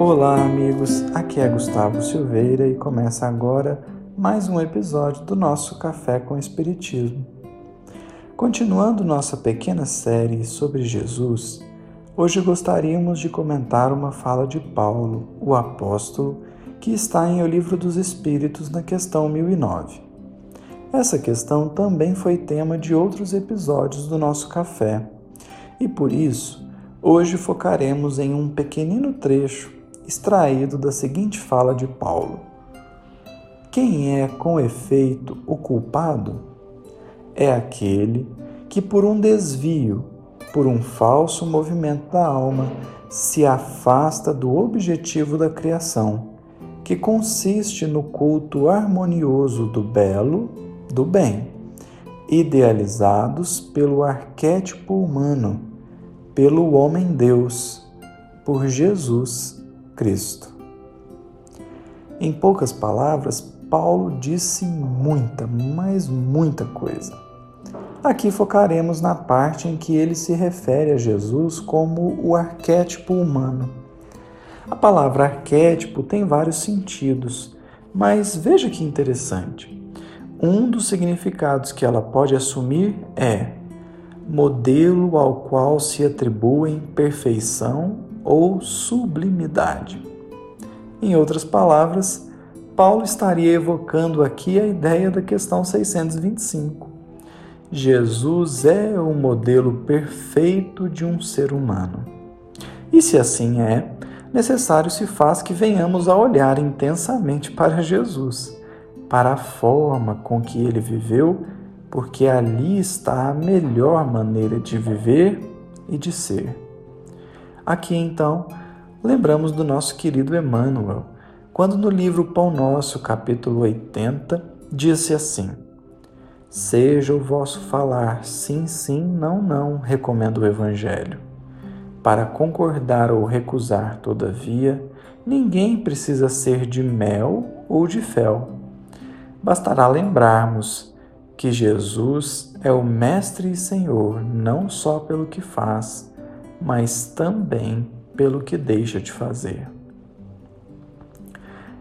Olá, amigos. Aqui é Gustavo Silveira e começa agora mais um episódio do nosso Café com Espiritismo. Continuando nossa pequena série sobre Jesus, hoje gostaríamos de comentar uma fala de Paulo, o apóstolo, que está em O Livro dos Espíritos, na questão 1009. Essa questão também foi tema de outros episódios do nosso café, e por isso, hoje focaremos em um pequenino trecho extraído da seguinte fala de Paulo: Quem é, com efeito, o culpado? É aquele que, por um desvio, por um falso movimento da alma, se afasta do objetivo da criação, que consiste no culto harmonioso do belo do bem, idealizados pelo arquétipo humano, pelo homem-deus, por Jesus Cristo. Em poucas palavras, Paulo disse muita, mas muita coisa. Aqui focaremos na parte em que ele se refere a Jesus como o arquétipo humano. A palavra arquétipo tem vários sentidos, mas veja que interessante. Um dos significados que ela pode assumir é modelo ao qual se atribuem perfeição ou sublimidade. Em outras palavras, Paulo estaria evocando aqui a ideia da questão 625. Jesus é o modelo perfeito de um ser humano. E se assim é, necessário se faz que venhamos a olhar intensamente para Jesus para a forma com que ele viveu, porque ali está a melhor maneira de viver e de ser. Aqui então, lembramos do nosso querido Emmanuel, quando no livro Pão Nosso, capítulo 80, disse assim: Seja o vosso falar sim, sim, não, não, recomenda o Evangelho. Para concordar ou recusar, todavia, ninguém precisa ser de mel ou de fel bastará lembrarmos que Jesus é o Mestre e Senhor não só pelo que faz, mas também pelo que deixa de fazer.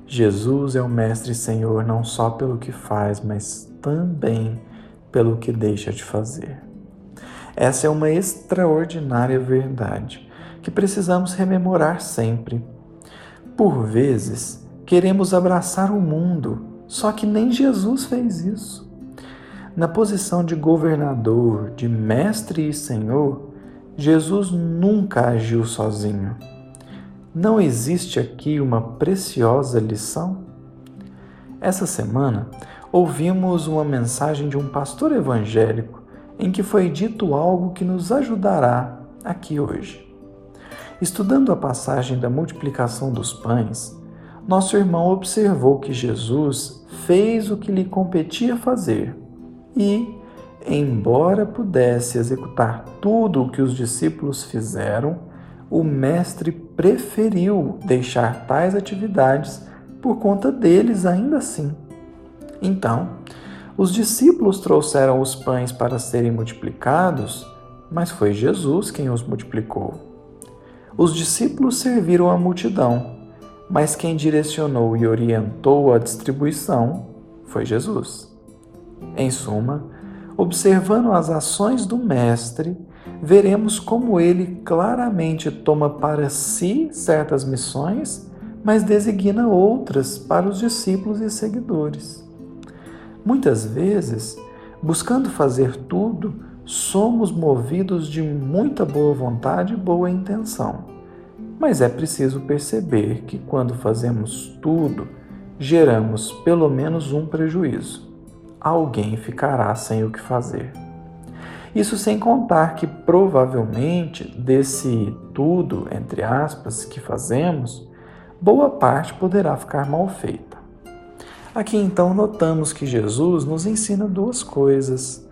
Jesus é o Mestre e Senhor não só pelo que faz, mas também pelo que deixa de fazer. Essa é uma extraordinária verdade que precisamos rememorar sempre. Por vezes, queremos abraçar o mundo só que nem Jesus fez isso. Na posição de governador, de mestre e senhor, Jesus nunca agiu sozinho. Não existe aqui uma preciosa lição? Essa semana, ouvimos uma mensagem de um pastor evangélico em que foi dito algo que nos ajudará aqui hoje. Estudando a passagem da multiplicação dos pães, nosso irmão observou que Jesus fez o que lhe competia fazer e, embora pudesse executar tudo o que os discípulos fizeram, o Mestre preferiu deixar tais atividades por conta deles ainda assim. Então, os discípulos trouxeram os pães para serem multiplicados, mas foi Jesus quem os multiplicou. Os discípulos serviram a multidão mas quem direcionou e orientou a distribuição foi Jesus. Em suma, observando as ações do Mestre, veremos como ele claramente toma para si certas missões, mas designa outras para os discípulos e seguidores. Muitas vezes, buscando fazer tudo, somos movidos de muita boa vontade e boa intenção mas é preciso perceber que quando fazemos tudo, geramos pelo menos um prejuízo. Alguém ficará sem o que fazer. Isso sem contar que provavelmente desse tudo, entre aspas, que fazemos, boa parte poderá ficar mal feita. Aqui então notamos que Jesus nos ensina duas coisas.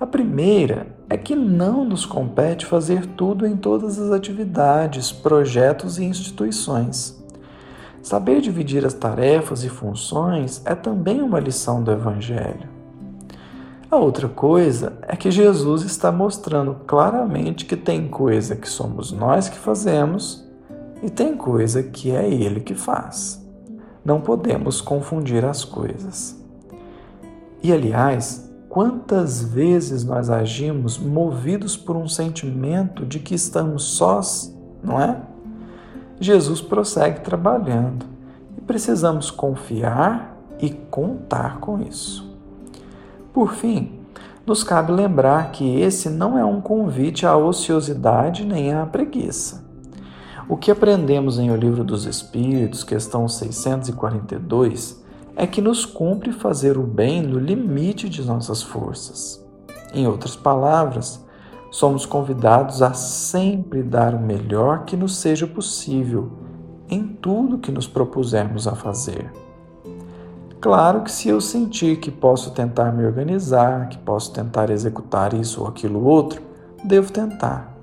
A primeira é que não nos compete fazer tudo em todas as atividades, projetos e instituições. Saber dividir as tarefas e funções é também uma lição do Evangelho. A outra coisa é que Jesus está mostrando claramente que tem coisa que somos nós que fazemos e tem coisa que é Ele que faz. Não podemos confundir as coisas. E aliás, quantas vezes nós agimos movidos por um sentimento de que estamos sós, não é? Jesus prossegue trabalhando e precisamos confiar e contar com isso. Por fim, nos cabe lembrar que esse não é um convite à ociosidade nem à preguiça. O que aprendemos em O Livro dos Espíritos, questão 642, é que nos cumpre fazer o bem no limite de nossas forças. Em outras palavras, somos convidados a sempre dar o melhor que nos seja possível em tudo que nos propusermos a fazer. Claro que se eu sentir que posso tentar me organizar, que posso tentar executar isso ou aquilo outro, devo tentar.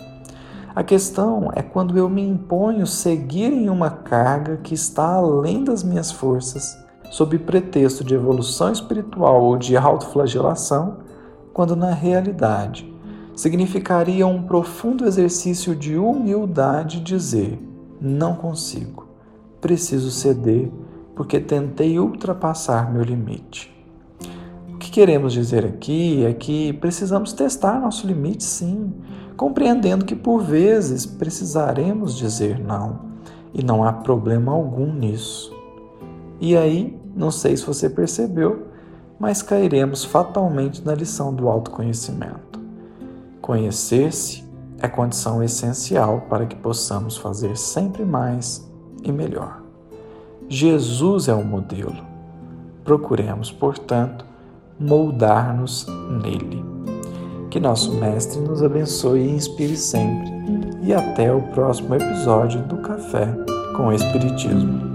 A questão é quando eu me imponho seguir em uma carga que está além das minhas forças, sob pretexto de evolução espiritual ou de autoflagelação, quando na realidade significaria um profundo exercício de humildade dizer: não consigo, preciso ceder porque tentei ultrapassar meu limite. O que queremos dizer aqui é que precisamos testar nosso limite, sim, compreendendo que por vezes precisaremos dizer não e não há problema algum nisso. E aí, não sei se você percebeu, mas cairemos fatalmente na lição do autoconhecimento. Conhecer-se é condição essencial para que possamos fazer sempre mais e melhor. Jesus é o modelo. Procuremos, portanto, moldar-nos nele. Que nosso Mestre nos abençoe e inspire sempre. E até o próximo episódio do Café com Espiritismo.